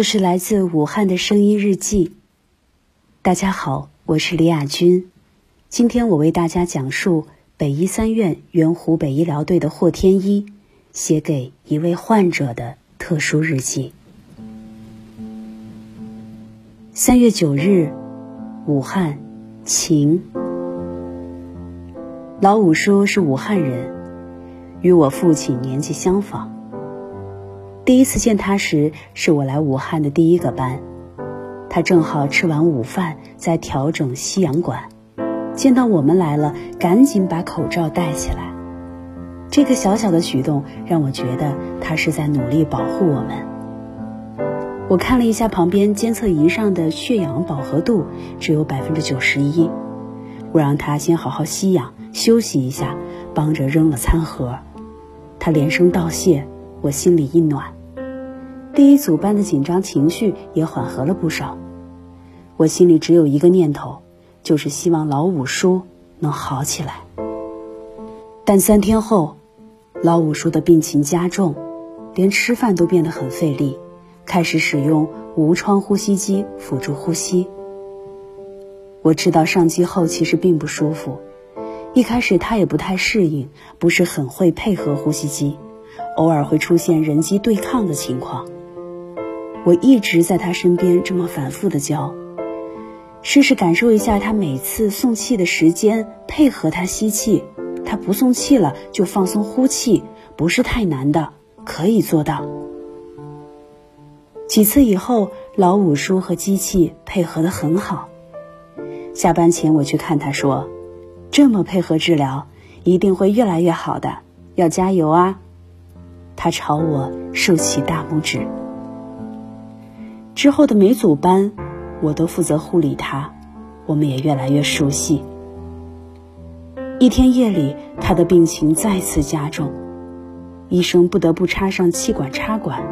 这是来自武汉的声音日记。大家好，我是李亚军。今天我为大家讲述北医三院原湖北医疗队的霍天一写给一位患者的特殊日记。三月九日，武汉，晴。老五叔是武汉人，与我父亲年纪相仿。第一次见他时，是我来武汉的第一个班。他正好吃完午饭，在调整吸氧管，见到我们来了，赶紧把口罩戴起来。这个小小的举动让我觉得他是在努力保护我们。我看了一下旁边监测仪上的血氧饱和度，只有百分之九十一。我让他先好好吸氧，休息一下，帮着扔了餐盒。他连声道谢。我心里一暖，第一组班的紧张情绪也缓和了不少。我心里只有一个念头，就是希望老五叔能好起来。但三天后，老五叔的病情加重，连吃饭都变得很费力，开始使用无创呼吸机辅助呼吸。我知道上机后其实并不舒服，一开始他也不太适应，不是很会配合呼吸机。偶尔会出现人机对抗的情况，我一直在他身边这么反复的教，试试感受一下他每次送气的时间，配合他吸气，他不送气了就放松呼气，不是太难的，可以做到。几次以后，老五叔和机器配合的很好。下班前我去看他，说：“这么配合治疗，一定会越来越好的，要加油啊！”他朝我竖起大拇指。之后的每组班，我都负责护理他，我们也越来越熟悉。一天夜里，他的病情再次加重，医生不得不插上气管插管，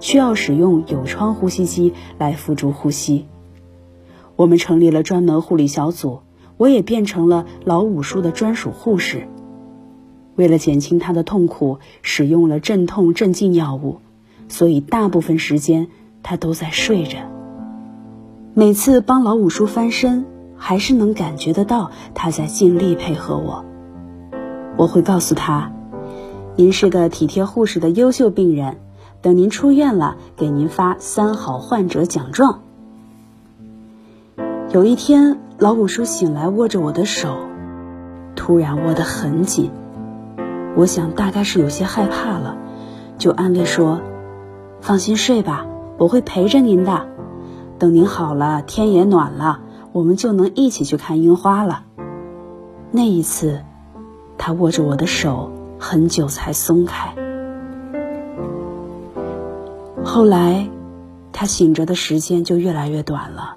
需要使用有窗呼吸机来辅助呼吸。我们成立了专门护理小组，我也变成了老五叔的专属护士。为了减轻他的痛苦，使用了镇痛镇静药物，所以大部分时间他都在睡着。每次帮老五叔翻身，还是能感觉得到他在尽力配合我。我会告诉他：“您是个体贴护士的优秀病人，等您出院了，给您发三好患者奖状。”有一天，老五叔醒来，握着我的手，突然握得很紧。我想大概是有些害怕了，就安慰说：“放心睡吧，我会陪着您的。等您好了，天也暖了，我们就能一起去看樱花了。”那一次，他握着我的手很久才松开。后来，他醒着的时间就越来越短了。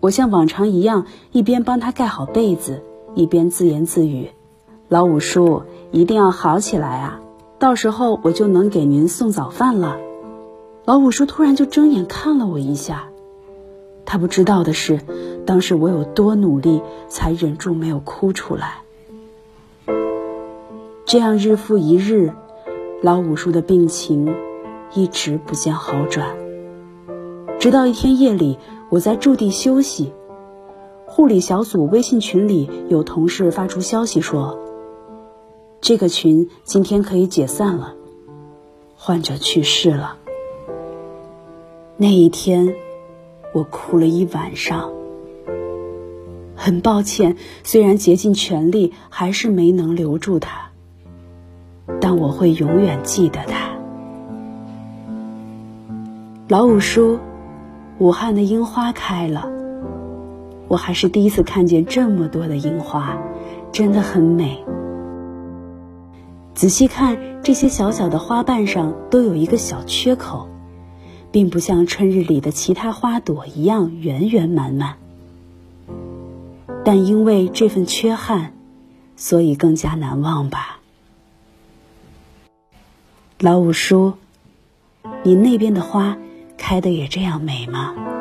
我像往常一样，一边帮他盖好被子，一边自言自语：“老五叔。”一定要好起来啊！到时候我就能给您送早饭了。老五叔突然就睁眼看了我一下，他不知道的是，当时我有多努力，才忍住没有哭出来。这样日复一日，老五叔的病情一直不见好转。直到一天夜里，我在驻地休息，护理小组微信群里有同事发出消息说。这个群今天可以解散了，患者去世了。那一天，我哭了一晚上。很抱歉，虽然竭尽全力，还是没能留住他，但我会永远记得他。老五叔，武汉的樱花开了，我还是第一次看见这么多的樱花，真的很美。仔细看，这些小小的花瓣上都有一个小缺口，并不像春日里的其他花朵一样圆圆满满。但因为这份缺憾，所以更加难忘吧。老五叔，你那边的花开的也这样美吗？